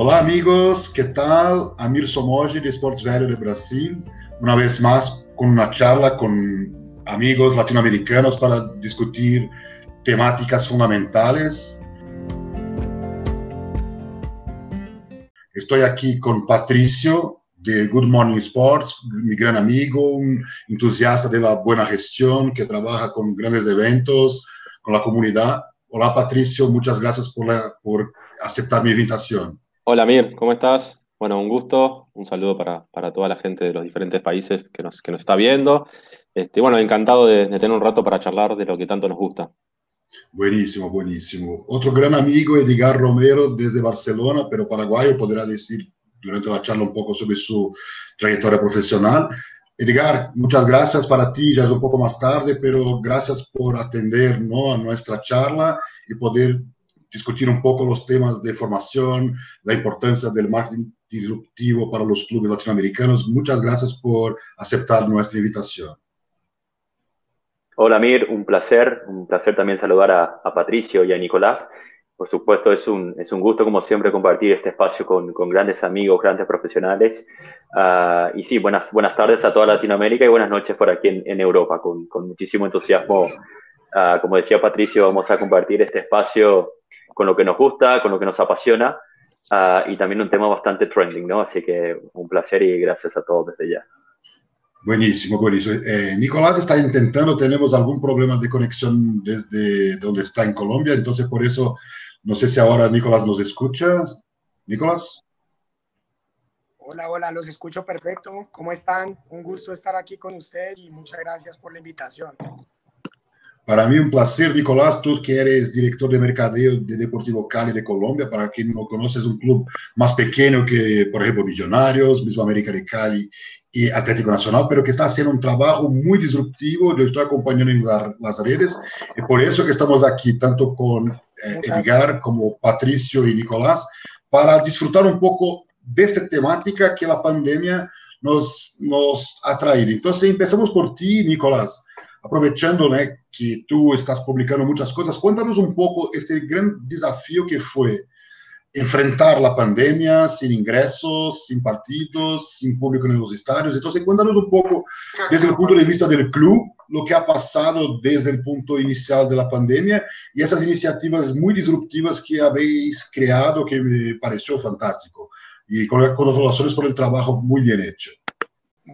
Olá, amigos, que tal? Amir Somoji de Esportes Velho de Brasil, uma vez mais com uma charla com amigos latino-americanos para discutir temáticas fundamentais. Estou aqui com Patricio de Good Morning Sports, mi gran amigo, un entusiasta de la buena gestión que trabaja con grandes eventos, con la comunidad. Hola Patricio, muchas gracias por, por aceptar mi invitación. Hola Mir, ¿cómo estás? Bueno, un gusto, un saludo para, para, toda la gente de los diferentes países que nos, que nos está viendo. Este, bueno, encantado de, de tener un rato para charlar de lo que tanto nos gusta. Buenísimo, buenísimo. Otro gran amigo, Edgar Romero, desde Barcelona, pero paraguayo, podrá decir durante la charla un poco sobre su trayectoria profesional. Edgar, muchas gracias para ti, ya es un poco más tarde, pero gracias por atender ¿no? a nuestra charla y poder discutir un poco los temas de formación, la importancia del marketing disruptivo para los clubes latinoamericanos. Muchas gracias por aceptar nuestra invitación. Hola Mir, un placer, un placer también saludar a, a Patricio y a Nicolás. Por supuesto, es un, es un gusto, como siempre, compartir este espacio con, con grandes amigos, grandes profesionales. Uh, y sí, buenas, buenas tardes a toda Latinoamérica y buenas noches por aquí en, en Europa. Con, con, muchísimo entusiasmo, uh, como decía Patricio, vamos a compartir este espacio con lo que nos gusta, con lo que nos apasiona uh, y también un tema bastante trending, ¿no? Así que un placer y gracias a todos desde ya. Buenísimo, buenísimo. Eh, Nicolás está intentando, tenemos algún problema de conexión desde donde está en Colombia, entonces por eso no sé si ahora Nicolás nos escucha. Nicolás. Hola, hola, los escucho perfecto. ¿Cómo están? Un gusto estar aquí con ustedes y muchas gracias por la invitación. Para mí un placer, Nicolás, tú que eres director de mercadeo de Deportivo Cali de Colombia, para quien no conoces, un club más pequeño que, por ejemplo, Millonarios, mismo América de Cali y Atlético Nacional, pero que está haciendo un trabajo muy disruptivo. Yo estoy acompañando en la, las redes y por eso que estamos aquí, tanto con eh, Edgar como Patricio y Nicolás, para disfrutar un poco de esta temática que la pandemia nos, nos ha traído. Entonces, empezamos por ti, Nicolás. Aprovechando né, que tú estás publicando muchas cosas, cuéntanos un poco este gran desafío que fue enfrentar la pandemia sin ingresos, sin partidos, sin público en los estadios. Entonces, cuéntanos un poco desde el punto de vista del club, lo que ha pasado desde el punto inicial de la pandemia y esas iniciativas muy disruptivas que habéis creado, que me pareció fantástico. Y congratulaciones por el trabajo muy bien hecho.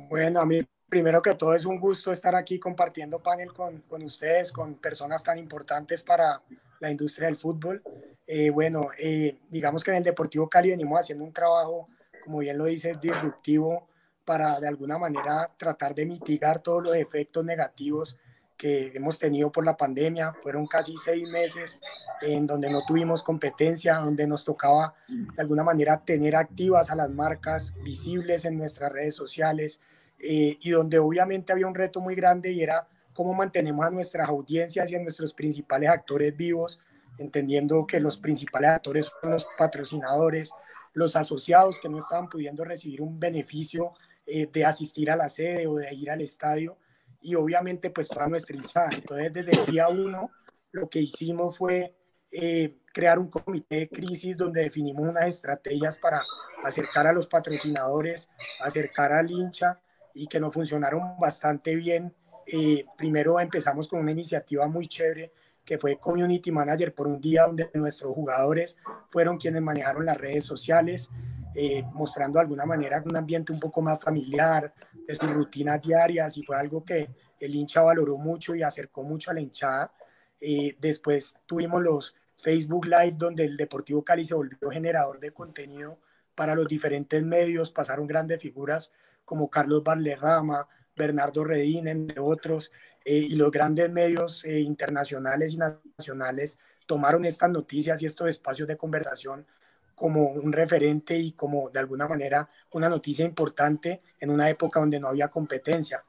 Bueno, a mí primero que todo es un gusto estar aquí compartiendo panel con, con ustedes, con personas tan importantes para la industria del fútbol. Eh, bueno, eh, digamos que en el Deportivo Cali venimos haciendo un trabajo, como bien lo dice, disruptivo para de alguna manera tratar de mitigar todos los efectos negativos que hemos tenido por la pandemia. Fueron casi seis meses en donde no tuvimos competencia, donde nos tocaba de alguna manera tener activas a las marcas visibles en nuestras redes sociales eh, y donde obviamente había un reto muy grande y era cómo mantenemos a nuestras audiencias y a nuestros principales actores vivos entendiendo que los principales actores son los patrocinadores, los asociados que no estaban pudiendo recibir un beneficio eh, de asistir a la sede o de ir al estadio y obviamente pues toda nuestra hinchada. Entonces desde el día uno lo que hicimos fue eh, crear un comité de crisis donde definimos unas estrategias para acercar a los patrocinadores, acercar al hincha y que nos funcionaron bastante bien. Eh, primero empezamos con una iniciativa muy chévere que fue Community Manager por un día donde nuestros jugadores fueron quienes manejaron las redes sociales, eh, mostrando de alguna manera un ambiente un poco más familiar de sus rutinas diarias y fue algo que el hincha valoró mucho y acercó mucho a la hinchada. Eh, después tuvimos los Facebook Live donde el Deportivo Cali se volvió generador de contenido para los diferentes medios, pasaron grandes figuras como Carlos Valderrama, Bernardo Redín, entre otros, eh, y los grandes medios eh, internacionales y nacionales tomaron estas noticias y estos espacios de conversación como un referente y como de alguna manera una noticia importante en una época donde no había competencia.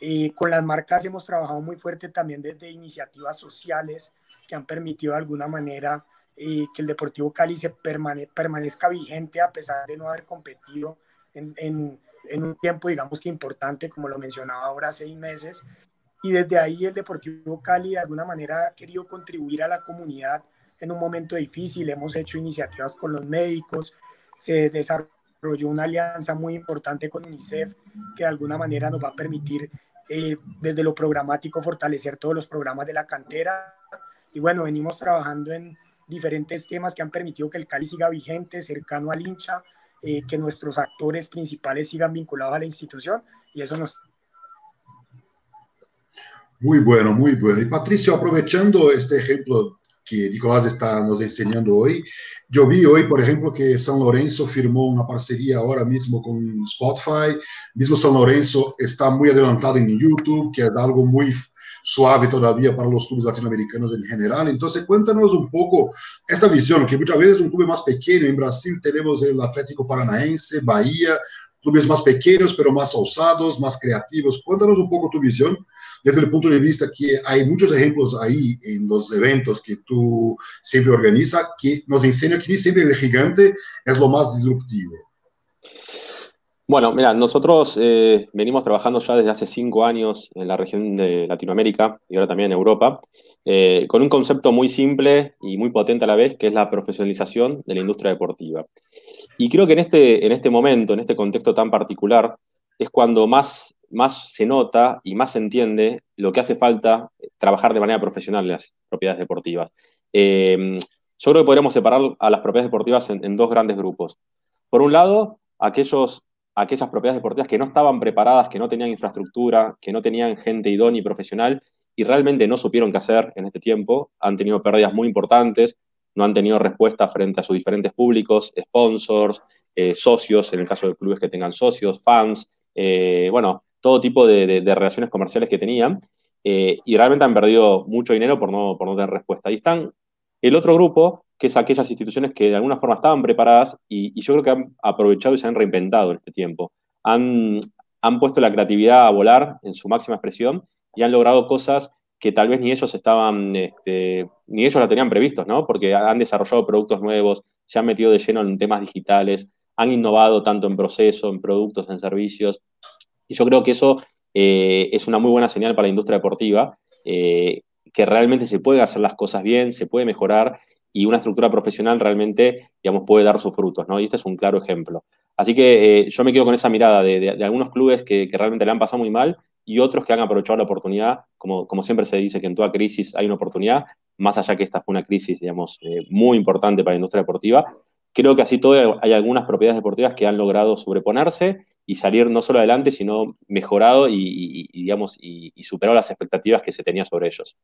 Eh, con las marcas hemos trabajado muy fuerte también desde iniciativas sociales que han permitido de alguna manera que el Deportivo Cali se permanezca vigente a pesar de no haber competido en, en, en, un tiempo, digamos que importante, como lo mencionaba ahora, seis meses, y desde ahí el Deportivo Cali de alguna manera ha querido contribuir a la comunidad en un momento difícil. Hemos hecho iniciativas con los médicos, se desarrolló una alianza muy importante con UNICEF que de alguna manera nos va a permitir eh, desde lo programático fortalecer todos los programas de la cantera. Y bueno, venimos trabajando en diferentes temas que han permitido que el Cali siga vigente, cercano al hincha, que nuestros actores principales sigan vinculados a la institución y eso nos... Muy bueno, muy bueno. Y Patricio, aprovechando este ejemplo que Nicolás está nos enseñando hoy. Yo vi hoy, por ejemplo, que San Lorenzo firmó una parcería ahora mismo con Spotify. Mismo San Lorenzo está muy adelantado en YouTube, que es algo muy suave todavía para los clubes latinoamericanos en general. Entonces, cuéntanos un poco esta visión, que muchas veces un club más pequeño, en Brasil tenemos el Atlético Paranaense, Bahía, clubes más pequeños, pero más osados, más creativos. Cuéntanos un poco tu visión desde el punto de vista que hay muchos ejemplos ahí en los eventos que tú siempre organizas que nos enseñan que siempre el gigante es lo más disruptivo. Bueno, mira, nosotros eh, venimos trabajando ya desde hace cinco años en la región de Latinoamérica y ahora también en Europa, eh, con un concepto muy simple y muy potente a la vez, que es la profesionalización de la industria deportiva. Y creo que en este, en este momento, en este contexto tan particular, es cuando más, más se nota y más se entiende lo que hace falta trabajar de manera profesional en las propiedades deportivas. Eh, yo creo que podríamos separar a las propiedades deportivas en, dos grandes grupos. Por un lado, aquellos, aquellas propiedades deportivas que no estaban preparadas, que no tenían infraestructura, que no tenían gente idónea y profesional y realmente no supieron qué hacer en este tiempo, han tenido pérdidas muy importantes, no han tenido respuesta frente a sus diferentes públicos, sponsors, eh, socios, en el caso de clubes que tengan socios, fans, eh, bueno, todo tipo de, relaciones comerciales que tenían, eh, y realmente han perdido mucho dinero por no, por no tener respuesta. Ahí están el otro grupo, que es aquellas instituciones que de alguna forma estaban preparadas y, yo creo que han aprovechado y se han reinventado en este tiempo. Han, han puesto la creatividad a volar en su máxima expresión y han logrado cosas que tal vez ni ellos estaban, este, ni ellos la tenían previstos, ¿no? Porque han desarrollado productos nuevos, se han metido de lleno en temas digitales, han innovado tanto en proceso, en productos, en servicios. Y yo creo que eso eh, es una muy buena señal para la industria deportiva, eh, que realmente se puede hacer las cosas bien, se puede mejorar y una estructura profesional realmente, digamos, puede dar sus frutos, ¿no? Y este es un claro ejemplo. Así que eh, yo me quedo con esa mirada de, algunos clubes que, realmente le han pasado muy mal y otros que han aprovechado la oportunidad, como, siempre se dice que en toda crisis hay una oportunidad, más allá que esta fue una crisis, digamos, muy importante para la industria deportiva, creo que así todo hay algunas propiedades deportivas que han logrado sobreponerse y salir no solo adelante, sino mejorado y, digamos, y, superado las expectativas que se tenía sobre ellos.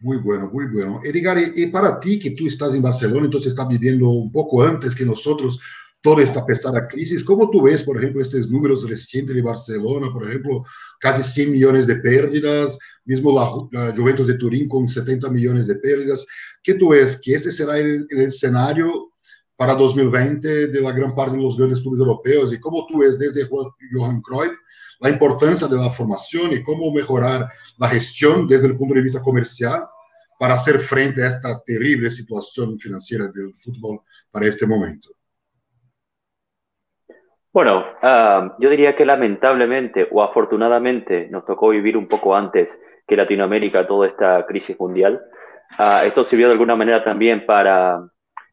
Muy bueno, muy bueno. Edgar, y para ti que tú estás en Barcelona, entonces estás viviendo un poco antes que nosotros toda esta pesada crisis, ¿cómo tú ves, por ejemplo, estos números recientes de Barcelona, por ejemplo, casi 100 millones de pérdidas, mismo la, Juventus de Turín con 70 millones de pérdidas? ¿Qué tú ves? ¿Que este será el escenario para 2020 de la gran parte de los grandes clubes europeos y cómo tú ves desde Johan Cruyff la importancia de la formación y cómo mejorar la gestión desde el punto de vista comercial para hacer frente a esta terrible situación financiera del fútbol para este momento. Bueno, ah, yo diría que lamentablemente o afortunadamente nos tocó vivir un poco antes que Latinoamérica toda esta crisis mundial. Uh, esto sirvió de alguna manera también para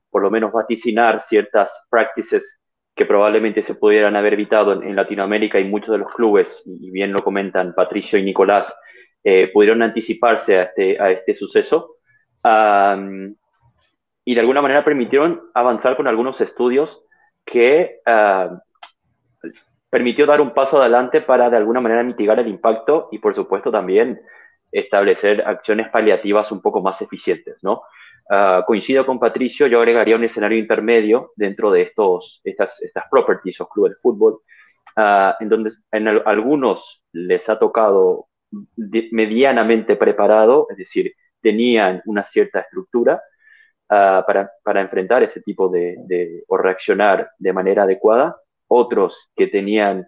por lo menos vaticinar ciertas practices que probablemente se pudieran haber evitado en, Latinoamérica y muchos de los clubes, y bien lo comentan Patricio y Nicolás, eh, pudieron anticiparse a este, a este suceso y de alguna manera permitieron avanzar con algunos estudios que permitió dar un paso adelante para de alguna manera mitigar el impacto y por supuesto también establecer acciones paliativas un poco más eficientes, ¿no? Ah, coincido con Patricio, yo agregaría un escenario intermedio dentro de estos, estas, estas properties o clubes de fútbol, uh, en donde en algunos les ha tocado medianamente preparado, es decir, tenían una cierta estructura uh, para, para, enfrentar ese tipo de, o reaccionar de manera adecuada, otros que tenían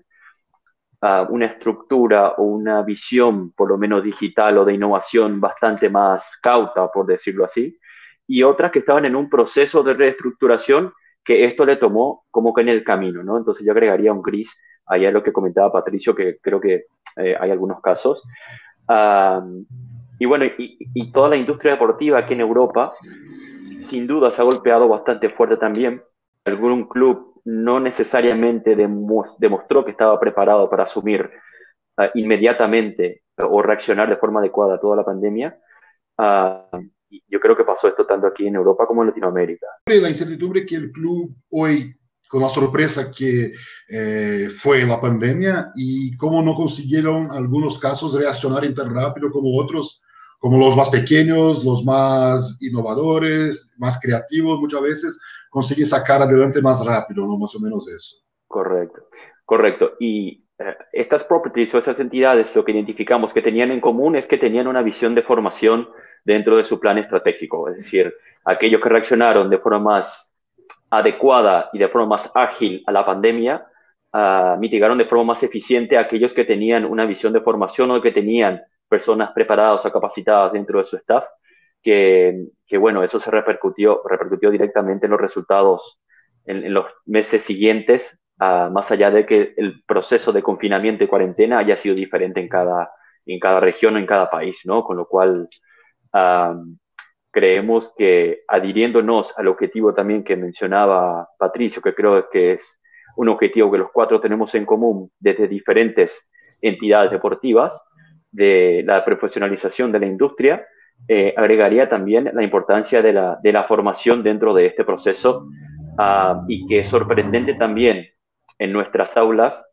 una estructura o una visión, por lo menos digital o de innovación, bastante más cauta, por decirlo así, y otras que estaban en un proceso de reestructuración que esto le tomó como que en el camino, ¿no? Entonces yo agregaría un gris allá lo que comentaba Patricio, que creo que eh, hay algunos casos. y bueno, y, toda la industria deportiva aquí en Europa, sin duda se ha golpeado bastante fuerte también algún club no necesariamente demostró que estaba preparado para asumir uh, inmediatamente o reaccionar de forma adecuada a toda la pandemia. Uh, yo creo que pasó esto tanto aquí en Europa como en Latinoamérica. La incertidumbre que el club hoy, con la sorpresa que eh, fue la pandemia y cómo no consiguieron algunos casos reaccionar tan rápido como otros, como los más pequeños, los más innovadores, más creativos, muchas veces consiguen sacar adelante más rápido, ¿no? Más o menos eso. Correcto, correcto. Y eh, estas properties o esas entidades, lo que identificamos que tenían en común es que tenían una visión de formación dentro de su plan estratégico. Es decir, aquellos que reaccionaron de forma más adecuada y de forma más ágil a la pandemia, uh, mitigaron de forma más eficiente a aquellos que tenían una visión de formación o que tenían personas preparadas o capacitadas dentro de su staff, que, que bueno, eso se repercutió, repercutió directamente en los resultados en, en los meses siguientes, uh, más allá de que el proceso de confinamiento y cuarentena haya sido diferente en cada, en cada región o en cada país, ¿no? Con lo cual, creemos que adhiriéndonos al objetivo también que mencionaba Patricio, que creo que es un objetivo que los cuatro tenemos en común desde diferentes entidades deportivas, de la profesionalización de la industria, eh, agregaría también la importancia de la, de la, formación dentro de este proceso uh, y que es sorprendente también en nuestras aulas,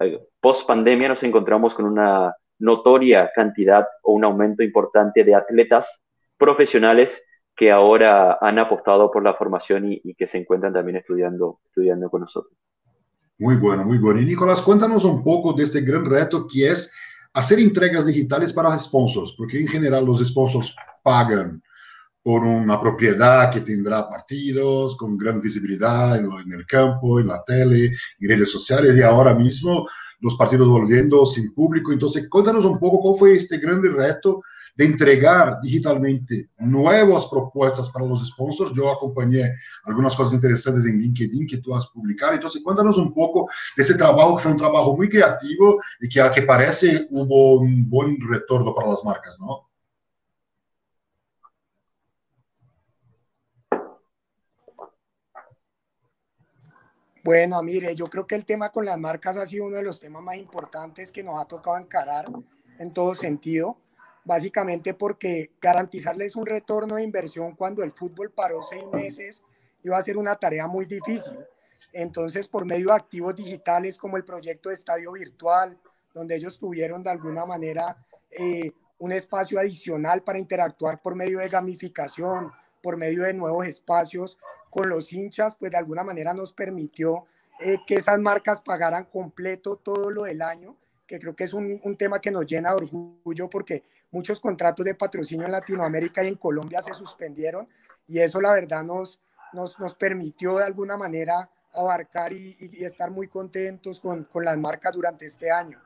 eh, post pandemia nos encontramos con una notoria cantidad o un aumento importante de atletas profesionales que ahora han apostado por la formación y, y, que se encuentran también estudiando, estudiando con nosotros. Muy bueno, muy bueno. Y Nicolás, cuéntanos un poco de este gran reto que es hacer entregas digitales para sponsors, porque en general los sponsors pagan por una propiedad que tendrá partidos con gran visibilidad en, en, el campo, en la tele, en redes sociales y ahora mismo los partidos volviendo sin público. Entonces, cuéntanos un poco cómo fue este gran reto de entregar digitalmente nuevas propuestas para los sponsors. Yo acompañé algunas cosas interesantes en LinkedIn que tú has publicado. Entonces, cuéntanos un poco de ese trabajo, que fue un trabajo muy creativo y que, a que parece hubo un buen retorno para las marcas, ¿no? Bueno, mire, yo creo que el tema con las marcas ha sido uno de los temas más importantes que nos ha tocado encarar en todo sentido básicamente porque garantizarles un retorno de inversión cuando el fútbol paró seis meses iba a ser una tarea muy difícil. Entonces, por medio de activos digitales como el proyecto de estadio virtual, donde ellos tuvieron de alguna manera eh, un espacio adicional para interactuar por medio de gamificación, por medio de nuevos espacios con los hinchas, pues de alguna manera nos permitió eh, que esas marcas pagaran completo todo lo del año, que creo que es un, un tema que nos llena de orgullo porque muchos contratos de patrocinio en Latinoamérica y en Colombia se suspendieron y eso la verdad nos, nos, nos permitió de alguna manera abarcar y, y estar muy contentos con, con, las marcas durante este año.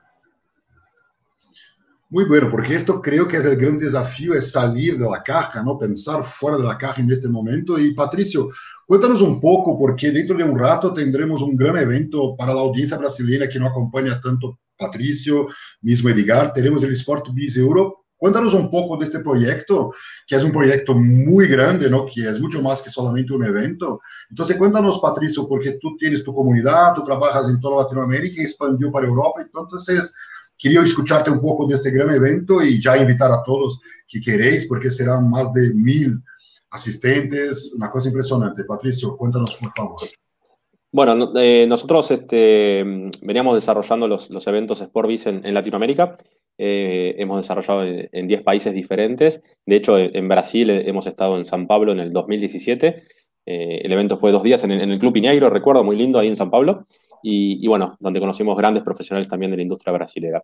Muy bueno, porque esto creo que es el gran desafío, es salir de la caja, ¿no? Pensar fuera de la caja en este momento. Y Patricio, cuéntanos un poco, porque dentro de un rato tendremos un gran evento para la audiencia brasileña que no acompaña tanto Patricio, mismo Edgar. Tenemos el Sport Biz Europe, Cuéntanos un poco de este proyecto, que es un proyecto muy grande, ¿no? Que es mucho más que solamente un evento. Entonces, cuéntanos, Patricio, porque tú tienes tu comunidad, tú trabajas en toda Latinoamérica expandió para Europa. Entonces, quería escucharte un poco de este gran evento y ya invitar a todos que queréis, porque serán más de mil asistentes, una cosa impresionante. Patricio, cuéntanos, por favor. Bueno, eh, nosotros este, veníamos desarrollando los, eventos Sportbiz en, en Latinoamérica eh, hemos desarrollado en 10 países diferentes. De hecho, en Brasil hemos estado en San Pablo en el 2017. Eh, el evento fue dos días en, el Club Iñagro, recuerdo, muy lindo ahí en San Pablo. Y, bueno, donde conocimos grandes profesionales también de la industria brasilera.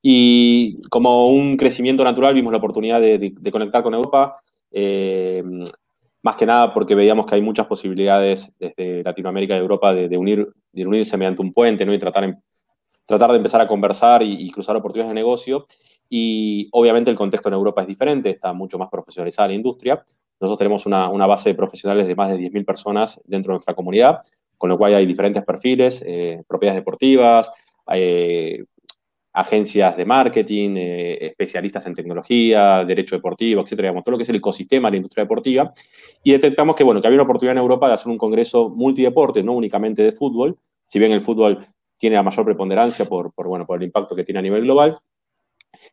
Y como un crecimiento natural, vimos la oportunidad de, conectar con Europa. Eh, más que nada porque veíamos que hay muchas posibilidades desde Latinoamérica y Europa de, de, unir, de unirse mediante un puente ¿no? y tratar tratar de empezar a conversar y, y, cruzar oportunidades de negocio. Y obviamente el contexto en Europa es diferente, está mucho más profesionalizada la industria. Nosotros tenemos una, una base de profesionales de más de 10.000 personas dentro de nuestra comunidad, con lo cual hay diferentes perfiles, eh, propiedades deportivas, eh, agencias de marketing, especialistas en tecnología, derecho deportivo, etcétera, digamos, todo lo que es el ecosistema de la industria deportiva, y detectamos que, bueno, que había una oportunidad en Europa de hacer un congreso multideporte, no únicamente de fútbol, si bien el fútbol tiene la mayor preponderancia por, por, bueno, por el impacto que tiene a nivel global,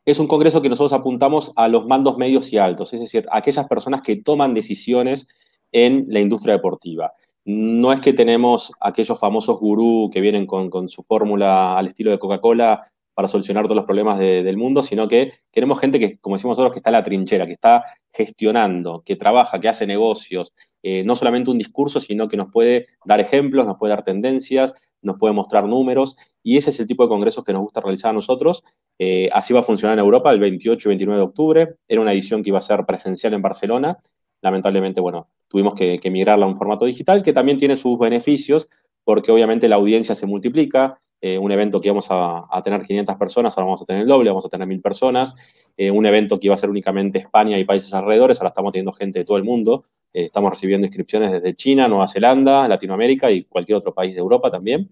es un congreso que nosotros apuntamos a los mandos medios y altos, es decir, a aquellas personas que toman decisiones en la industria deportiva. No es que tenemos aquellos famosos gurú que vienen con, su fórmula al estilo de Coca-Cola para solucionar todos los problemas del mundo, sino que queremos gente que, como decimos nosotros, que está en la trinchera, que está gestionando, que trabaja, que hace negocios, eh, no solamente un discurso, sino que nos puede dar ejemplos, nos puede dar tendencias, nos puede mostrar números, y ese es el tipo de congresos que nos gusta realizar a nosotros. Eh, así va a funcionar en Europa el 28 y 29 de octubre. Era una edición que iba a ser presencial en Barcelona. Lamentablemente, bueno, tuvimos que, que migrarla a un formato digital, que también tiene sus beneficios, porque obviamente la audiencia se multiplica, eh, un evento que íbamos a, tener 500 personas, ahora vamos a tener el doble, vamos a tener 1000 personas. Eh, un evento que iba a ser únicamente España y países alrededores, ahora estamos teniendo gente de todo el mundo. Eh, estamos recibiendo inscripciones desde China, Nueva Zelanda, Latinoamérica y cualquier otro país de Europa también.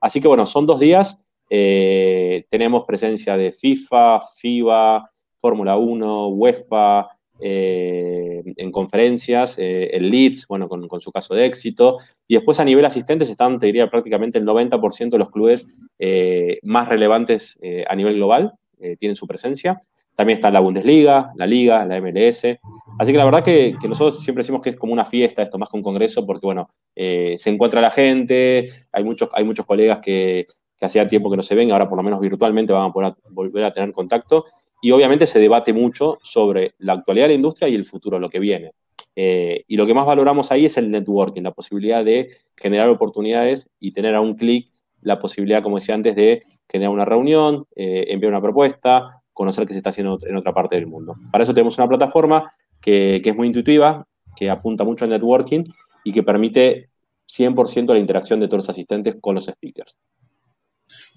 Así que bueno, son dos días. tenemos presencia de FIFA, FIBA, Fórmula 1, UEFA, eh, en conferencias, eh, el Leeds, bueno, con, su caso de éxito. Y después a nivel asistentes están, te diría, prácticamente el 90% de los clubes eh, más relevantes a nivel global, tienen su presencia. También está la Bundesliga, la Liga, la MLS. Así que la verdad que, nosotros siempre decimos que es como una fiesta, esto más que un congreso, porque bueno, se encuentra la gente, hay muchos, hay muchos colegas que, que hacía tiempo que no se ven, ahora por lo menos virtualmente van a poder volver a tener contacto y obviamente se debate mucho sobre la actualidad de la industria y el futuro, lo que viene. Eh, y lo que más valoramos ahí es el networking, la posibilidad de generar oportunidades y tener a un clic la posibilidad, como decía antes, de generar una reunión, eh, enviar una propuesta, conocer qué se está haciendo en otra parte del mundo. Para eso tenemos una plataforma que, que es muy intuitiva, que apunta mucho al networking y que permite 100% la interacción de todos los asistentes con los speakers.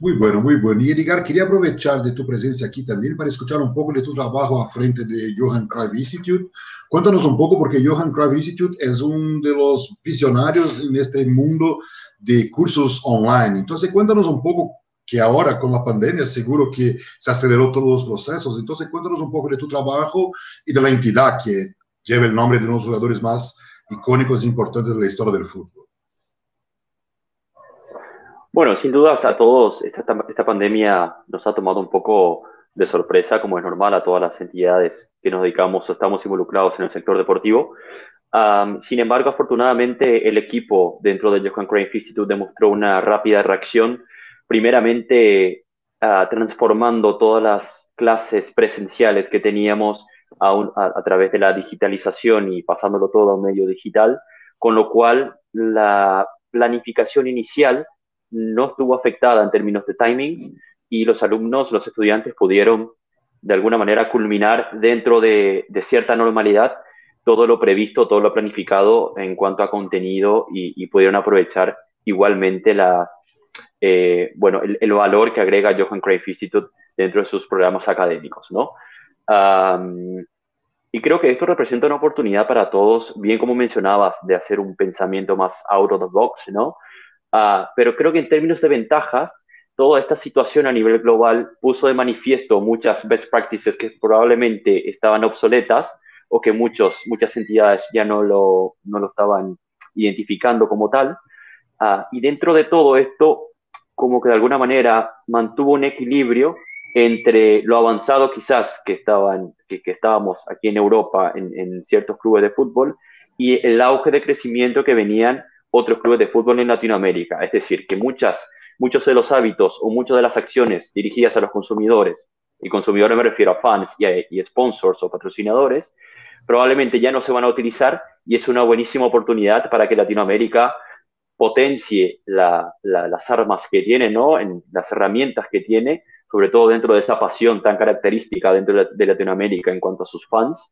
Muy bueno, muy bueno. Y Edgar, quería aprovechar de tu presencia aquí también para escuchar un poco de tu trabajo a frente de Johan Cruyff Institute. Cuéntanos un poco, porque Johan Cruyff Institute es uno de los visionarios en este mundo de cursos online. Entonces, cuéntanos un poco que ahora con la pandemia seguro que se aceleró todos los procesos. Entonces, cuéntanos un poco de tu trabajo y de la entidad que lleva el nombre de uno de los jugadores más icónicos e importantes de la historia del fútbol. Bueno, sin dudas a todos, esta, esta pandemia nos ha tomado un poco de sorpresa, como es normal a todas las entidades que nos dedicamos o estamos involucrados en el sector deportivo. sin embargo, afortunadamente, el equipo dentro del Johan Cruyff Institute demostró una rápida reacción, primeramente uh, transformando todas las clases presenciales que teníamos a, a, través de la digitalización y pasándolo todo a un medio digital, con lo cual la planificación inicial no estuvo afectada en términos de timings y los alumnos, los estudiantes pudieron de alguna manera culminar dentro de, cierta normalidad todo lo previsto, todo lo planificado en cuanto a contenido y, pudieron aprovechar igualmente eh, el, valor que agrega Johan Cruyff Institute dentro de sus programas académicos, ¿no? y creo que esto representa una oportunidad para todos, bien como mencionabas, de hacer un pensamiento más out of the box, ¿no? Ah, pero creo que en términos de ventajas, toda esta situación a nivel global puso de manifiesto muchas best practices que probablemente estaban obsoletas o que muchos, muchas entidades ya no lo, no lo estaban identificando como tal. Ah, y dentro de todo esto, como que de alguna manera mantuvo un equilibrio entre lo avanzado quizás que, estaban, que, que estábamos aquí en Europa en, en, ciertos clubes de fútbol y el auge de crecimiento que venían otros clubes de fútbol en Latinoamérica. Es decir, que muchas, muchos de los hábitos o muchas de las acciones dirigidas a los consumidores, y consumidores me refiero a fans y, sponsors o patrocinadores, probablemente ya no se van a utilizar y es una buenísima oportunidad para que Latinoamérica potencie las armas que tiene, ¿no? En las herramientas que tiene, sobre todo dentro de esa pasión tan característica dentro de Latinoamérica en cuanto a sus fans,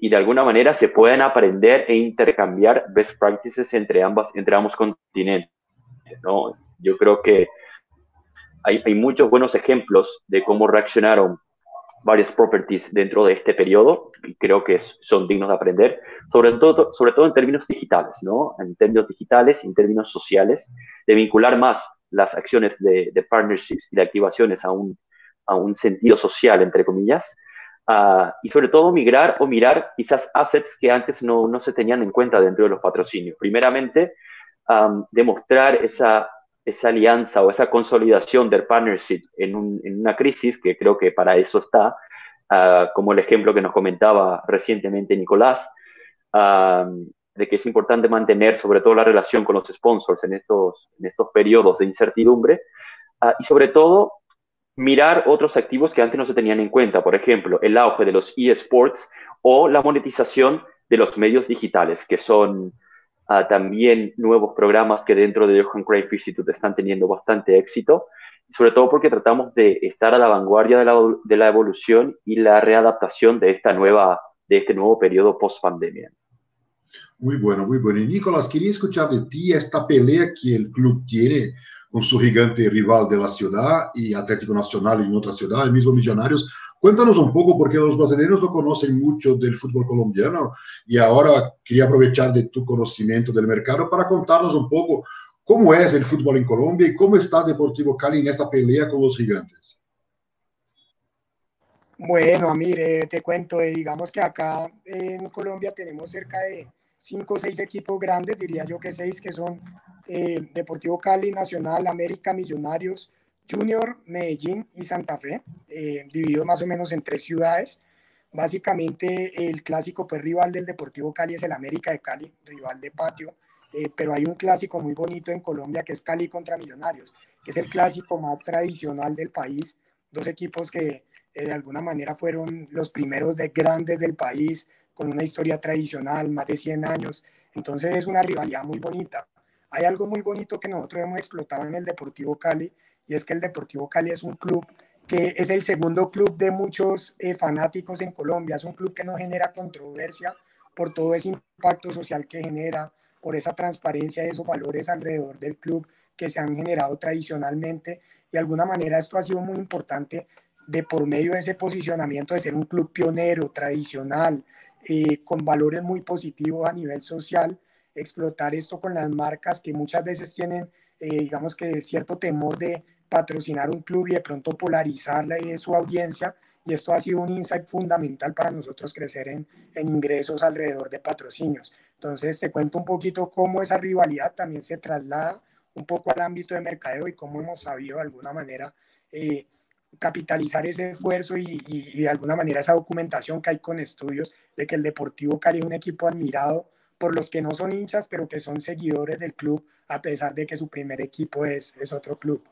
y, de alguna manera se pueden aprender e intercambiar best practices entre, ambas, entre ambos continentes. ¿no? Yo creo que hay, hay muchos buenos ejemplos de cómo reaccionaron varias properties dentro de este periodo y creo que son dignos de aprender, sobre todo, sobre todo en términos digitales, ¿no? En términos digitales, en términos sociales, de vincular más las acciones de, partnerships y de activaciones a un, a un sentido social, entre comillas, ah, y sobre todo migrar o mirar quizás assets que antes no, no se tenían en cuenta dentro de los patrocinios. Primeramente, demostrar esa, esa alianza o esa consolidación del partnership en, en una crisis, que creo que para eso está, ah, como el ejemplo que nos comentaba recientemente Nicolás, de que es importante mantener sobre todo la relación con los sponsors en estos, en estos periodos de incertidumbre ah, y sobre todo mirar otros activos que antes no se tenían en cuenta, por ejemplo, el auge de los eSports o la monetización de los medios digitales, que son ah, también nuevos programas que dentro de Johan Cruyff Institute están teniendo bastante éxito, sobre todo porque tratamos de estar a la vanguardia de la, evolución y la readaptación de, esta nueva, de este nuevo periodo post-pandemia. Muy bueno, muy bueno. Y Nicolás, quería escuchar de ti esta pelea que el club tiene con su gigante rival de la ciudad y Atlético Nacional en otra ciudad, el mismo Millonarios. Cuéntanos un poco, porque los brasileños no conocen mucho del fútbol colombiano y ahora quería aprovechar de tu conocimiento del mercado para contarnos un poco cómo es el fútbol en Colombia y cómo está Deportivo Cali en esta pelea con los gigantes. Bueno, mire, te cuento, eh, digamos que acá en Colombia tenemos cerca de cinco o seis equipos grandes, diría yo que seis, que son eh, Deportivo Cali, Nacional, América, Millonarios, Junior, Medellín y Santa Fe, eh, divididos más o menos en tres ciudades. Básicamente el clásico pues, rival del Deportivo Cali es el América de Cali, rival de patio, eh, pero hay un clásico muy bonito en Colombia que es Cali contra Millonarios, que es el clásico más tradicional del país, dos equipos que de alguna manera fueron los primeros de grandes del país, con una historia tradicional, más de 100 años. Entonces es una rivalidad muy bonita. Hay algo muy bonito que nosotros hemos explotado en el Deportivo Cali y es que el Deportivo Cali es un club que es el segundo club de muchos eh, fanáticos en Colombia. Es un club que no genera controversia por todo ese impacto social que genera, por esa transparencia y esos valores alrededor del club que se han generado tradicionalmente. Y de alguna manera esto ha sido muy importante de por medio de ese posicionamiento de ser un club pionero, tradicional, eh, con valores muy positivos a nivel social, explotar esto con las marcas que muchas veces tienen, eh, digamos que cierto temor de patrocinar un club y de pronto polarizarla y de su audiencia. Y esto ha sido un insight fundamental para nosotros crecer en, en ingresos alrededor de patrocinios. Entonces, te cuento un poquito cómo esa rivalidad también se traslada un poco al ámbito de mercadeo y cómo hemos sabido de alguna manera eh, capitalizar ese esfuerzo y, de alguna manera esa documentación que hay con estudios de que el Deportivo Cali es un equipo admirado por los que no son hinchas, pero que son seguidores del club, a pesar de que su primer equipo es, es otro club.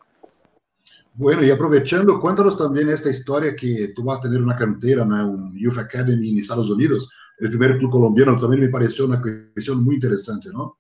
Bueno, y aprovechando, cuéntanos también esta historia que tú vas a tener una cantera, ¿no? un Youth Academy en Estados Unidos, el primer club colombiano, también me pareció una cuestión muy interesante, ¿no?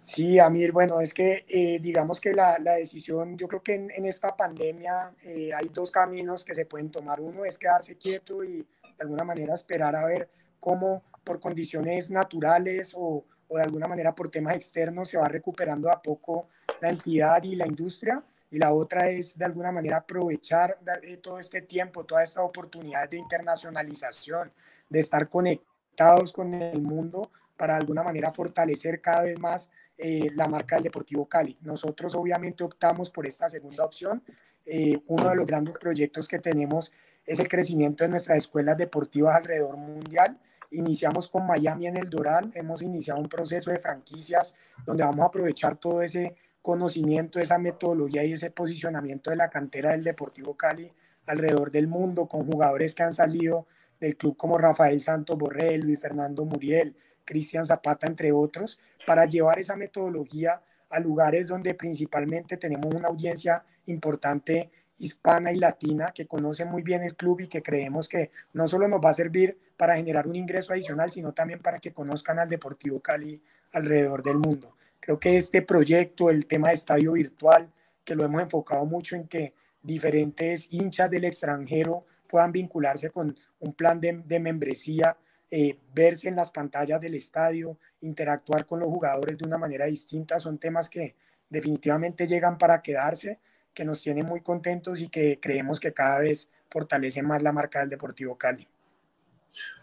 Sí, Amir, bueno, es que eh, digamos que la, la, decisión, yo creo que en, esta pandemia eh, hay dos caminos que se pueden tomar. Uno es quedarse quieto y de alguna manera esperar a ver cómo por condiciones naturales o, o de alguna manera por temas externos se va recuperando a poco la entidad y la industria. Y la otra es de alguna manera aprovechar eh, todo este tiempo, toda esta oportunidad de internacionalización, de estar conectados con el mundo para de alguna manera fortalecer cada vez más eh, la marca del Deportivo Cali. Nosotros obviamente optamos por esta segunda opción. Eh, uno de los grandes proyectos que tenemos es el crecimiento de nuestras escuelas deportivas alrededor mundial. Iniciamos con Miami en el Doral, hemos iniciado un proceso de franquicias donde vamos a aprovechar todo ese conocimiento, esa metodología y ese posicionamiento de la cantera del Deportivo Cali alrededor del mundo con jugadores que han salido del club como Rafael Santos Borrell, Luis Fernando Muriel, Cristian Zapata, entre otros, para llevar esa metodología a lugares donde principalmente tenemos una audiencia importante hispana y latina que conoce muy bien el club y que creemos que no solo nos va a servir para generar un ingreso adicional, sino también para que conozcan al Deportivo Cali alrededor del mundo. Creo que este proyecto, el tema de estadio virtual, que lo hemos enfocado mucho en que diferentes hinchas del extranjero puedan vincularse con un plan de, membresía eh, verse en las pantallas del estadio, interactuar con los jugadores de una manera distinta, son temas que definitivamente llegan para quedarse, que nos tienen muy contentos y que creemos que cada vez fortalece más la marca del Deportivo Cali.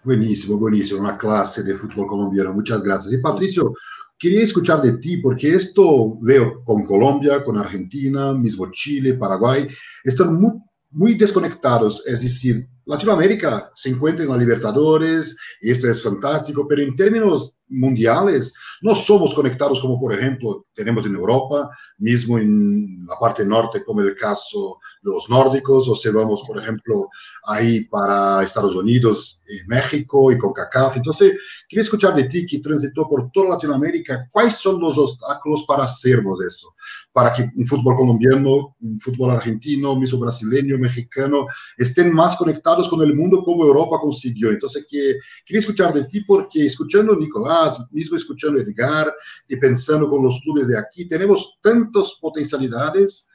Buenísimo, buenísimo, una clase de fútbol colombiano, muchas gracias. Y Patricio, quería escuchar de ti, porque esto veo con Colombia, con Argentina, mismo Chile, Paraguay, están muy, muy desconectados, es decir, Latinoamérica se encuentra en la Libertadores y esto es fantástico, pero en términos mundiales no somos conectados como por ejemplo tenemos en Europa, mismo en la parte norte como el caso de los nórdicos, o si vamos por ejemplo ahí para Estados Unidos, y México y con CACAF. Entonces, quería escuchar de ti que transitó por toda Latinoamérica, ¿cuáles son los obstáculos para hacernos eso? Para que un fútbol colombiano, un fútbol argentino, mismo brasileño, mexicano, estén más conectados con el mundo como Europa consiguió. Entonces, que, quería escuchar de ti porque escuchando a Nicolás, mismo escuchando a Edgar y pensando con los clubes de aquí, tenemos tantas potencialidades,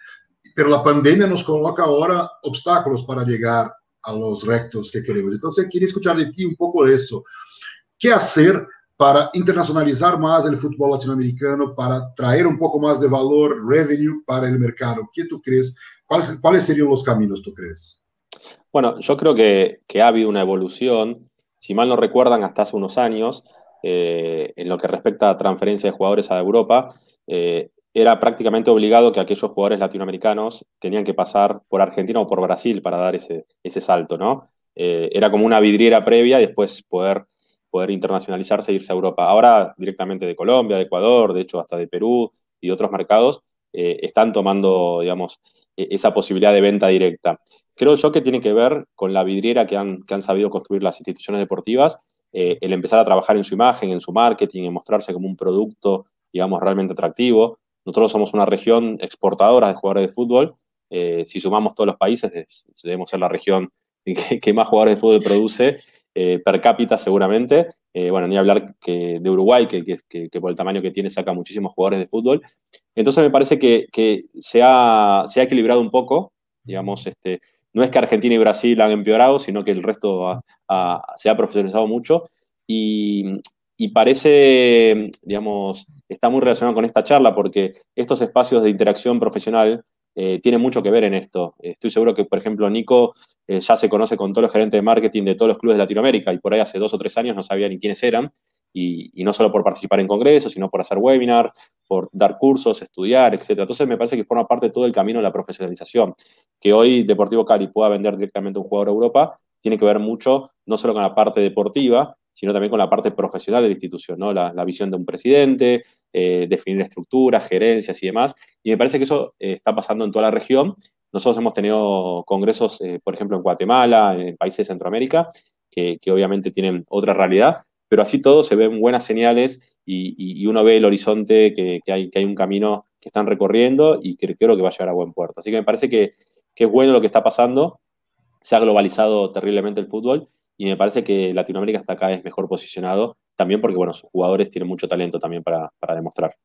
pero la pandemia nos coloca ahora obstáculos para llegar a los rectos que queremos. Entonces, quería escuchar de ti un poco de eso. ¿Qué hacer para internacionalizar más el fútbol latinoamericano, para traer un poco más de valor, revenue para el mercado? ¿Qué tú crees? ¿Cuáles, cuáles serían los caminos, tú crees? Bueno, yo creo que, ha habido una evolución, si mal no recuerdan, hasta hace unos años, eh, en lo que respecta a transferencia de jugadores a Europa, eh, era prácticamente obligado que aquellos jugadores latinoamericanos tenían que pasar por Argentina o por Brasil para dar ese, salto, ¿no? Eh, era como una vidriera previa y después poder, internacionalizarse e irse a Europa. Ahora directamente de Colombia, de Ecuador, de hecho hasta de Perú y otros mercados, están tomando, digamos, e-, esa posibilidad de venta directa creo yo que tiene que ver con la vidriera que han, que han sabido construir las instituciones deportivas, eh, el empezar a trabajar en su imagen, en su marketing, en mostrarse como un producto, digamos, realmente atractivo. Nosotros somos una región exportadora de jugadores de fútbol. Eh, si sumamos todos los países, debemos ser la región que, más jugadores de fútbol produce eh, per cápita seguramente. bueno, ni hablar que de Uruguay, que, que, por el tamaño que tiene saca muchísimos jugadores de fútbol. Entonces me parece que, se ha, se, ha, equilibrado un poco, digamos, este, no es que Argentina y Brasil han empeorado, sino que el resto se ha profesionalizado mucho y, parece, digamos, está muy relacionado con esta charla porque estos espacios de interacción profesional eh, tienen mucho que ver en esto. Estoy seguro que, por ejemplo, Nico eh, ya se conoce con todos los gerentes de marketing de todos los clubes de Latinoamérica y por ahí hace dos o tres años no sabía ni quiénes eran y, no solo por participar en congresos, sino por hacer webinars, por dar cursos, estudiar, etc. Entonces me parece que forma parte de todo el camino de la profesionalización. Que hoy Deportivo Cali pueda vender directamente a un jugador a Europa tiene que ver mucho no solo con la parte deportiva, sino también con la parte profesional de la institución, la, visión de un presidente, eh, definir estructuras, gerencias y demás. Y me parece que eso eh, está pasando en toda la región. Nosotros hemos tenido congresos, eh, por ejemplo, en Guatemala, en países de Centroamérica, que obviamente tienen otra realidad, pero así todo se ven buenas señales y, uno ve el horizonte que, hay, que hay un camino que están recorriendo y que creo que va a llegar a buen puerto. Así que me parece que, es bueno lo que está pasando, se ha globalizado terriblemente el fútbol y me parece que Latinoamérica está cada vez mejor posicionado, también porque bueno, sus jugadores tienen mucho talento también para demostrar.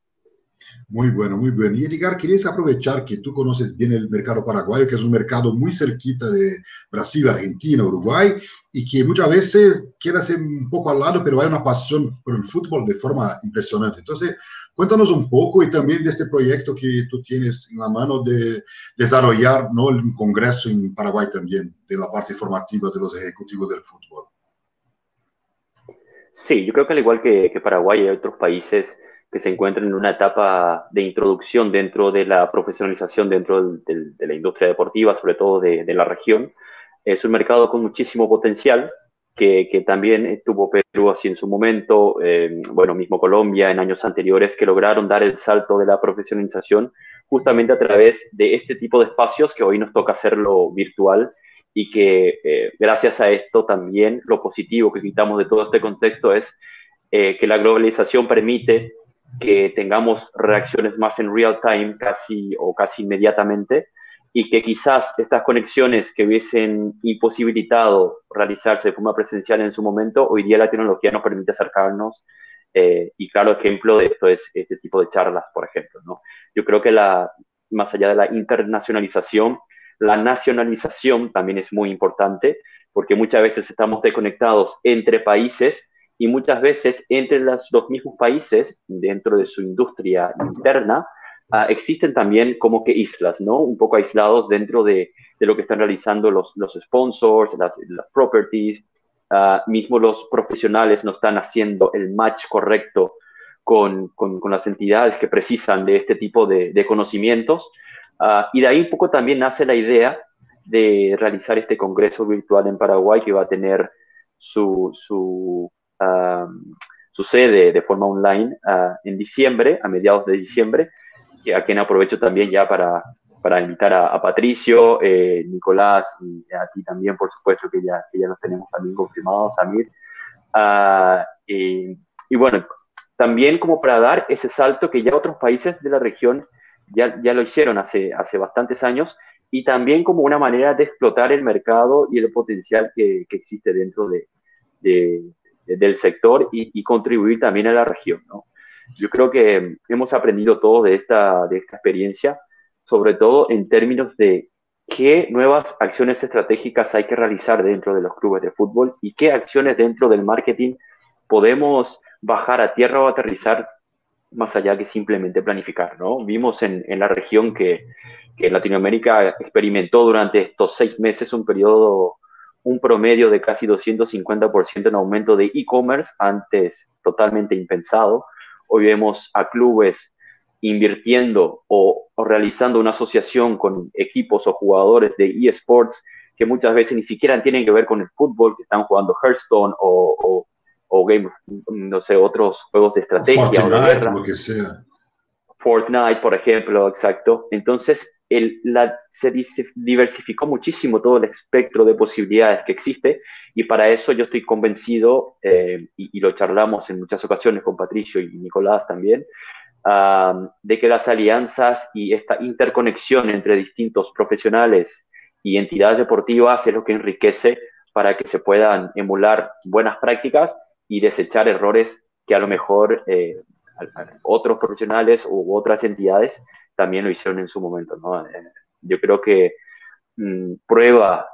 Muy bueno, muy bueno. Y Edgar, querías aprovechar que tú conoces bien el mercado paraguayo, que es un mercado muy cerquita de Brasil, Argentina, Uruguay, y que muchas veces quiere ser un poco al lado, pero hay una pasión por el fútbol de forma impresionante. Entonces, cuéntanos un poco y también de este proyecto que tú tienes en la mano de desarrollar ¿no? un congreso en Paraguay también, de la parte formativa de los ejecutivos del fútbol. Sí, yo creo que al igual que, que Paraguay y otros países, que se encuentran en una etapa de introducción dentro de la profesionalización dentro de la industria deportiva, sobre todo de, la región. Es un mercado con muchísimo potencial, que, que, también tuvo Perú así en su momento, eh, bueno, mismo Colombia en años anteriores, que lograron dar el salto de la profesionalización justamente a través de este tipo de espacios que hoy nos toca hacerlo virtual y que eh, gracias a esto también lo positivo que quitamos de todo este contexto es eh, que la globalización permite que tengamos reacciones más en real time, casi o casi inmediatamente, y que quizás estas conexiones que hubiesen imposibilitado realizarse de forma presencial en su momento, hoy día la tecnología nos permite acercarnos. Eh, y claro ejemplo de esto es este tipo de charlas, por ejemplo. ¿no? Yo creo que la, más allá de la internacionalización, la nacionalización también es muy importante, porque muchas veces estamos desconectados entre países y muchas veces entre los, mismos países, dentro de su industria interna, ah, existen también como que islas, ¿no? Un poco aislados dentro de, de lo que están realizando los, los sponsors, las, las properties, uh, mismo los profesionales no están haciendo el match correcto con, con, las entidades que precisan de este tipo de, de conocimientos. Ah, y de ahí un poco también nace la idea de realizar este congreso virtual en Paraguay que va a tener su, su, su sede de forma online ah, en diciembre, a mediados de diciembre, a quien aprovecho también ya para, para invitar a, Patricio, eh, Nicolás y a ti también, por supuesto, que ya, que ya los tenemos también confirmados, Amir. Uh, y, y, bueno, también como para dar ese salto que ya otros países de la región ya, ya lo hicieron hace, hace bastantes años y también como una manera de explotar el mercado y el potencial que, que existe dentro de, de, del sector y, contribuir también a la región. Yo creo que hemos aprendido todo de esta, de esta experiencia, sobre todo en términos de qué nuevas acciones estratégicas hay que realizar dentro de los clubes de fútbol y qué acciones dentro del marketing podemos bajar a tierra o aterrizar más allá que simplemente planificar. Vimos en, en la región que, que, Latinoamérica experimentó durante estos seis meses un periodo, un promedio de casi 250% en aumento de e-commerce, antes totalmente impensado. Hoy vemos a clubes invirtiendo o, o, realizando una asociación con equipos o jugadores de eSports que muchas veces ni siquiera tienen que ver con el fútbol, que están jugando Hearthstone o, o o Game, no sé, otros juegos de estrategia Fortnite, o de guerra. lo que sea. Fortnite, por ejemplo, exacto. Entonces, el, la, se diversificó muchísimo todo el espectro de posibilidades que existe y para eso yo estoy convencido, eh, y, lo charlamos en muchas ocasiones con Patricio y Nicolás también, de que las alianzas y esta interconexión entre distintos profesionales y entidades deportivas es lo que enriquece para que se puedan emular buenas prácticas y desechar errores que a lo mejor eh, otros profesionales u otras entidades también lo hicieron en su momento. ¿no? Eh, yo creo que mmm, prueba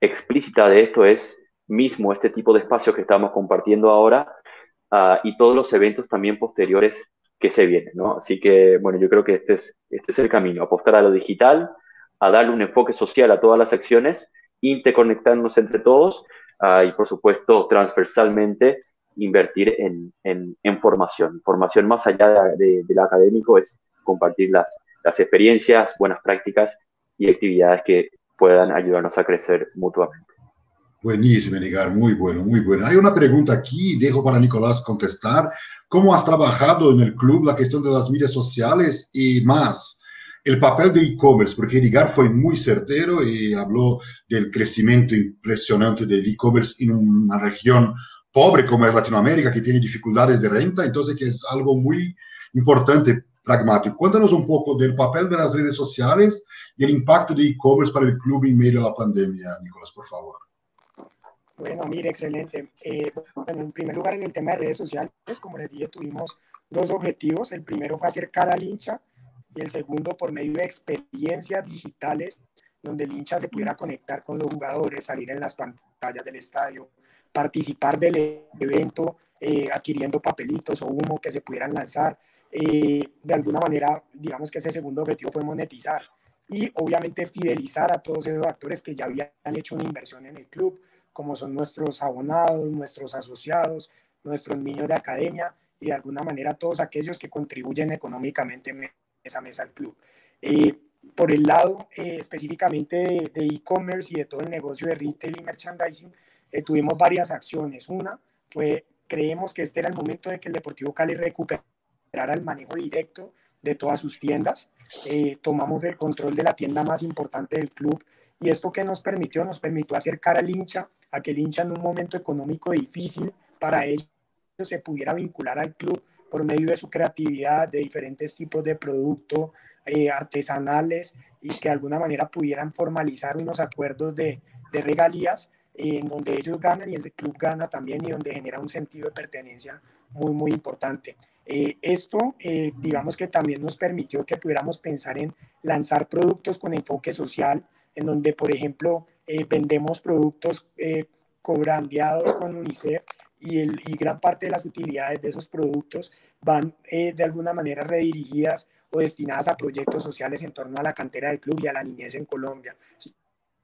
explícita de esto es mismo este tipo de espacios que estamos compartiendo ahora uh, y todos los eventos también posteriores que se vienen. ¿no? Así que, bueno, yo creo que este es, este es el camino, apostar a lo digital, a darle un enfoque social a todas las acciones, interconectarnos entre todos uh, y por supuesto transversalmente invertir en, en, formación. Formación más allá de, de, de, lo académico es compartir las, las experiencias, buenas prácticas y actividades que puedan ayudarnos a crecer mutuamente. Buenísimo, Negar, muy bueno, muy bueno. Hay una pregunta aquí, dejo para Nicolás contestar. ¿Cómo has trabajado en el club la cuestión de las medias sociales y más? el papel de e-commerce, porque Edgar fue muy certero y habló del crecimiento impresionante del e-commerce en una región pobre como es Latinoamérica, que tiene dificultades de renta, entonces que es algo muy importante, pragmático. Cuéntanos un poco del papel de las redes sociales y el impacto de e-commerce para el club en medio de la pandemia, Nicolás, por favor. Bueno, mire, excelente. Eh, bueno, en primer lugar, en el tema de redes sociales, como les dije, tuvimos dos objetivos. El primero fue acercar al hincha y el segundo por medio de experiencias digitales donde el hincha se pudiera conectar con los jugadores, salir en las pantallas del estadio, participar del evento eh, adquiriendo papelitos o humo que se pudieran lanzar. Eh, de alguna manera, digamos que ese segundo objetivo fue monetizar y obviamente fidelizar a todos esos actores que ya habían hecho una inversión en el club, como son nuestros abonados, nuestros asociados, nuestros niños de academia y de alguna manera todos aquellos que contribuyen económicamente esa mesa al club. Eh, por el lado eh, específicamente de e-commerce y de todo el negocio de retail y merchandising, eh, tuvimos varias acciones. Una fue, creemos que este era el momento de que el Deportivo Cali recuperara el manejo directo de todas sus tiendas. Eh, tomamos el control de la tienda más importante del club y esto que nos permitió, nos permitió acercar al hincha, a que el hincha en un momento económico difícil para ellos se pudiera vincular al club por medio de su creatividad, de diferentes tipos de productos eh, artesanales y que de alguna manera pudieran formalizar unos acuerdos de, de regalías eh, en donde ellos ganan y el club gana también y donde genera un sentido de pertenencia muy, muy importante. Eh, esto, eh, digamos que también nos permitió que pudiéramos pensar en lanzar productos con enfoque social, en donde, por ejemplo, eh, vendemos productos eh, cobrandeados con UNICEF y, el, y gran parte de las utilidades de esos productos van eh, de alguna manera redirigidas o destinadas a proyectos sociales en torno a la cantera del club y a la niñez en Colombia. Esto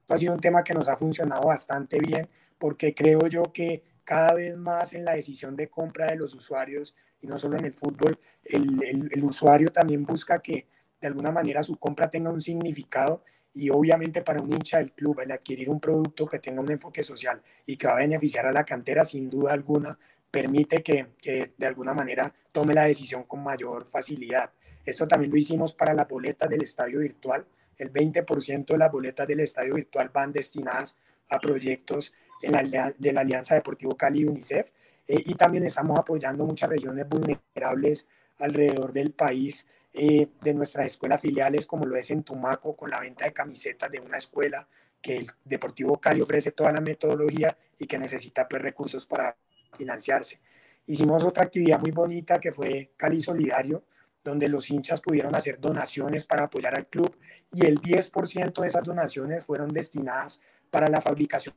ha sido un tema que nos ha funcionado bastante bien porque creo yo que cada vez más en la decisión de compra de los usuarios y no solo en el fútbol, el, el, usuario también busca que de alguna manera su compra tenga un significado y obviamente para un hincha del club el adquirir un producto que tenga un enfoque social y que va a beneficiar a la cantera sin duda alguna permite que, que, de alguna manera tome la decisión con mayor facilidad. Esto también lo hicimos para las boletas del estadio virtual. El 20% de las boletas del estadio virtual van destinadas a proyectos en la, de la Alianza Deportivo Cali y UNICEF. Eh, y también estamos apoyando muchas regiones vulnerables alrededor del país eh, de nuestras escuelas filiales, como lo es en Tumaco, con la venta de camisetas de una escuela que el Deportivo Cali ofrece toda la metodología y que necesita pues, recursos para financiarse. Hicimos otra actividad muy bonita que fue Cali Solidario, donde los hinchas pudieron hacer donaciones para apoyar al club y el 10% de esas donaciones fueron destinadas para la fabricación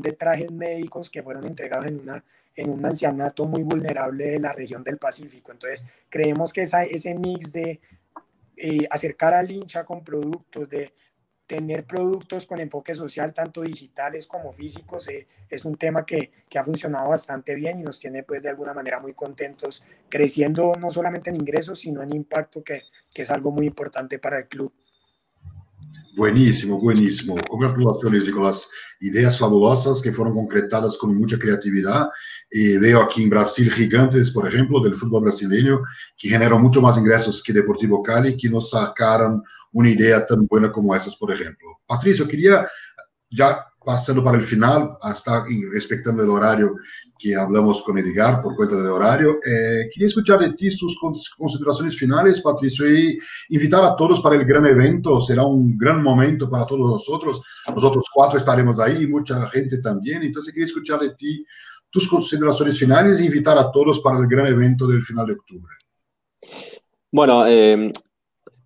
de trajes médicos que fueron entregados en, una, en un ancianato muy vulnerable de la región del Pacífico. Entonces, creemos que ese mix de eh, acercar al hincha con productos, de tener productos con enfoque social, tanto digitales como físicos, eh, es un tema que, ha funcionado bastante bien y nos tiene pues de alguna manera muy contentos, creciendo no solamente en ingresos, sino en impacto, que es algo muy importante para el club. Buenísimo, buenísimo. Congratulaciones, Nicolás. Ideas fabulosas que fueron concretadas con mucha creatividad. Eh, veo aquí en Brasil gigantes, por ejemplo, del fútbol brasileño, que generan mucho más ingresos que Deportivo Cali, que nos sacaron una idea tan buena como esas, por ejemplo. Patricio, quería ya pasando para el final, hasta respetando el horario que hablamos con Edgar por cuenta del horario, eh, quería escuchar de ti tus consideraciones finales, Patricio, y invitar a todos para el gran evento. Será un gran momento para todos nosotros. Nosotros cuatro estaremos ahí, mucha gente también. Entonces, quería escuchar de ti tus consideraciones finales e invitar a todos para el gran evento del final de octubre. Bueno, eh,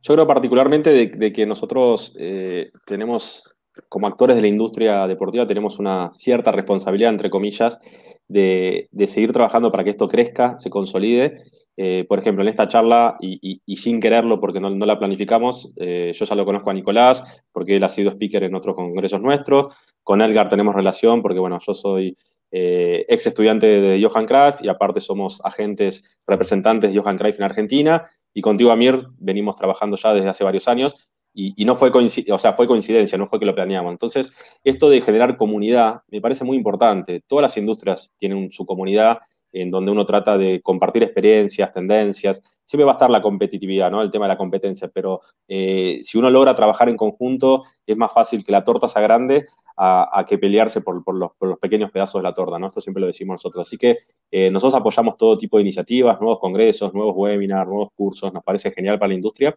yo creo particularmente de, que nosotros eh, tenemos como actores de la industria deportiva tenemos una cierta responsabilidad, entre comillas, de, seguir trabajando para que esto crezca, se consolide. Eh, por ejemplo, en esta charla, y, sin quererlo porque no, la planificamos, eh, yo ya lo conozco a Nicolás, porque él ha sido speaker en otros congresos nuestros. Con Elgar tenemos relación, porque bueno, yo soy eh, ex estudiante de Johan Cruyff y aparte somos agentes representantes de Johan Cruyff en Argentina. Y contigo, Amir, venimos trabajando ya desde hace varios años y, no fue coincidencia, o sea, fue coincidencia, no fue que lo planeamos. Entonces, esto de generar comunidad me parece muy importante. Todas las industrias tienen su comunidad en donde uno trata de compartir experiencias, tendencias. Siempre va a estar la competitividad, ¿no? El tema de la competencia, pero eh, si uno logra trabajar en conjunto, es más fácil que la torta sea grande a, que pelearse por, los, pequeños pedazos de la torta, ¿no? Esto siempre lo decimos nosotros. Así que eh, nosotros apoyamos todo tipo de iniciativas, nuevos congresos, nuevos webinars, nuevos cursos, nos parece genial para la industria.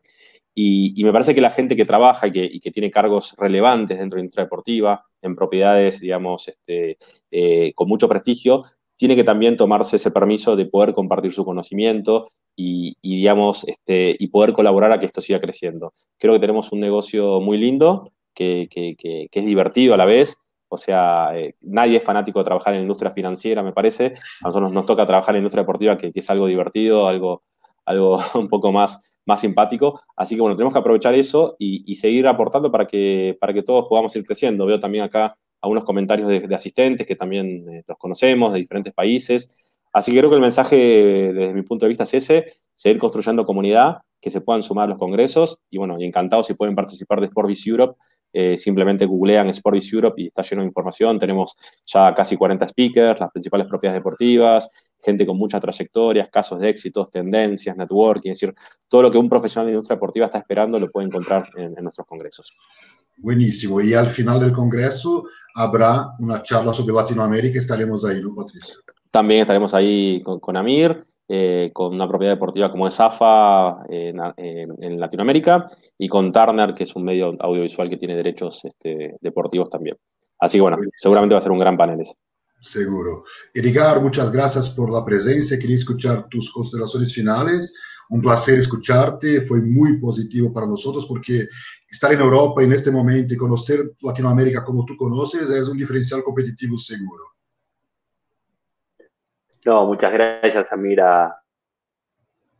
Y, me parece que la gente que trabaja y que, tiene cargos relevantes dentro de la industria deportiva, en propiedades, digamos, este, eh, con mucho prestigio, tiene que también tomarse ese permiso de poder compartir su conocimiento y, digamos, este, y poder colaborar a que esto siga creciendo. Creo que tenemos un negocio muy lindo, que, es divertido a la vez. O sea, eh, nadie es fanático de trabajar en la industria financiera, me parece. A nosotros nos toca trabajar en la industria deportiva, que, es algo divertido, algo, algo un poco más, más simpático. Así que bueno, tenemos que aprovechar eso y, seguir aportando para que, para que todos podamos ir creciendo. Veo también acá algunos comentarios de, asistentes que también eh, los conocemos de diferentes países. Así que creo que el mensaje desde mi punto de vista es ese, seguir construyendo comunidad, que se puedan sumar a los congresos y bueno, encantados si pueden participar de Sportbiz Europe eh, simplemente googlean Sportbiz Europe y está lleno de información. Tenemos ya casi 40 speakers, las principales propiedades deportivas, gente con muchas trayectorias, casos de éxitos, tendencias, networking, es decir, todo lo que un profesional de industria deportiva está esperando lo puede encontrar en, nuestros congresos. Buenísimo. Y al final del congreso habrá una charla sobre Latinoamérica. Estaremos ahí, ¿no, Patricio? También estaremos ahí con Amir. Eh, con una propiedad deportiva como es AFA en, Latinoamérica y con Turner, que es un medio audiovisual que tiene derechos este, deportivos también. Así que bueno, seguramente va a ser un gran panel ese. Seguro. Edgar, muchas gracias por la presencia. Quería escuchar tus consideraciones finales. Un placer escucharte. Fue muy positivo para nosotros porque estar en Europa en este momento y conocer Latinoamérica como tú conoces es un diferencial competitivo seguro. No, muchas gracias, Amir, a,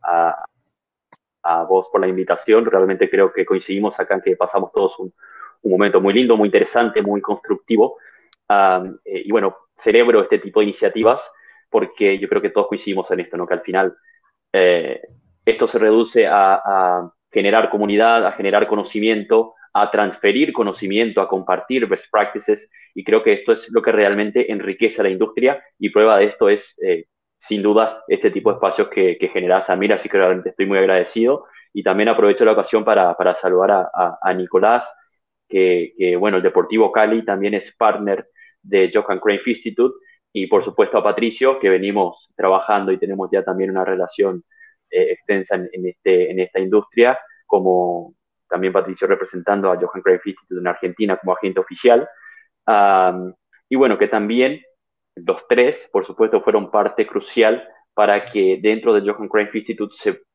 a, vos por la invitación. Realmente creo que coincidimos acá en que pasamos todos un, momento muy lindo, muy interesante, muy constructivo. y bueno, celebro este tipo de iniciativas porque yo creo que todos coincidimos en esto, ¿no? Que al final esto se reduce a, generar comunidad, a generar conocimiento, a transferir conocimiento, a compartir best practices. Y creo que esto es lo que realmente enriquece la industria. Y prueba de esto es, eh, sin dudas, este tipo de espacios que, que genera Samir, así que realmente estoy muy agradecido. Y también aprovecho la ocasión para, para saludar a, a, Nicolás, que, que, bueno, el Deportivo Cali también es partner de Johan Cruyff Institute. Y por supuesto a Patricio, que venimos trabajando y tenemos ya también una relación eh, extensa en, este, en esta industria, como también Patricio representando a Johan Cruyff Institute en Argentina como agente oficial. y bueno, que también los tres, por supuesto, fueron parte crucial para que dentro de Johan Cruyff Institute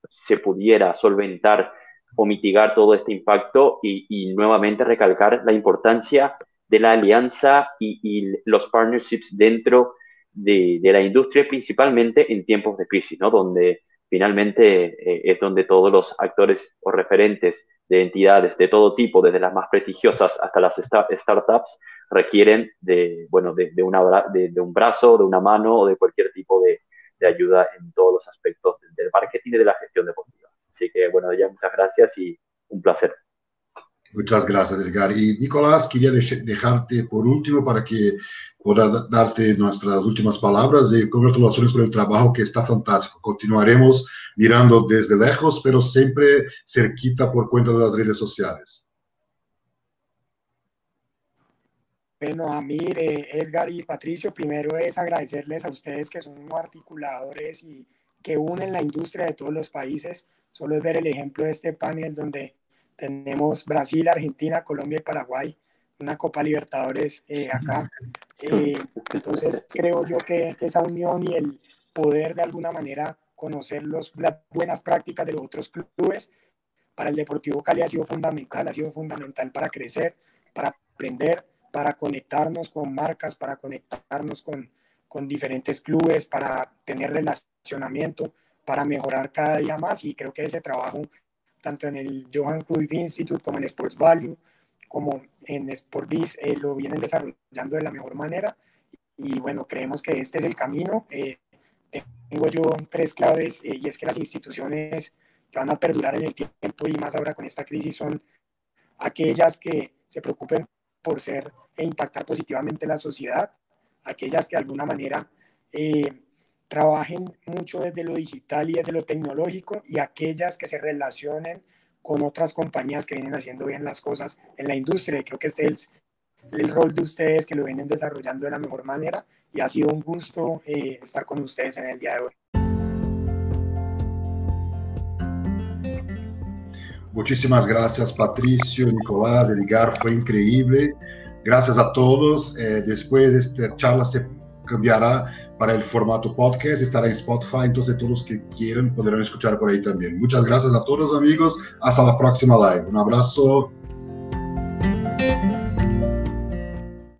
se, pudiera solventar o mitigar todo este impacto y, nuevamente recalcar la importancia de la alianza y, y los partnerships dentro de, de, la industria, principalmente en tiempos de crisis, ¿no? Donde finalmente eh, es donde todos los actores o referentes de entidades de todo tipo, desde las más prestigiosas hasta las startups, requieren de, bueno, de, una, de, un brazo, de una mano o de cualquier tipo de, ayuda en todos los aspectos del marketing y de la gestión deportiva. Así que, bueno, ya muchas gracias y un placer. Muchas gracias, Edgar. Y Nicolás, quería dejarte por último para que pueda darte nuestras últimas palabras y congratulaciones por el trabajo que está fantástico. Continuaremos mirando desde lejos, pero siempre cerquita por cuenta de las redes sociales. Bueno, Amir, eh, Edgar y Patricio, primero es agradecerles a ustedes que son articuladores y que unen la industria de todos los países. Solo es ver el ejemplo de este panel donde tenemos Brasil, Argentina, Colombia y Paraguay, una Copa Libertadores eh, acá. Eh, entonces creo yo que esa unión y el poder de alguna manera conocer los, las buenas prácticas de los otros clubes para el Deportivo Cali ha sido fundamental, ha sido fundamental para crecer, para aprender, para conectarnos con marcas, para conectarnos con, con diferentes clubes, para tener relacionamiento, para mejorar cada día más y creo que ese trabajo tanto en el Johan Cruyff Institute como en Sports Value, como en SportBiz, eh, lo vienen desarrollando de la mejor manera. Y bueno, creemos que este es el camino. Eh, tengo yo tres claves eh, y es que las instituciones que van a perdurar en el tiempo y más ahora con esta crisis son aquellas que se preocupen por ser e impactar positivamente la sociedad, aquellas que de alguna manera eh, trabajen mucho desde lo digital y desde lo tecnológico y aquellas que se relacionen con otras compañías que vienen haciendo bien las cosas en la industria. creo que este es el, rol de ustedes que lo vienen desarrollando de la mejor manera y ha sido un gusto eh, estar con ustedes en el día de hoy. Muchísimas gracias Patricio, Nicolás, Edgar, fue increíble. Gracias a todos. Eh, después de esta charla se cambiará para el formato podcast, estará en Spotify, entonces todos los que quieran podrán escuchar por ahí también. Muchas gracias a todos amigos, hasta la próxima live. Un abrazo.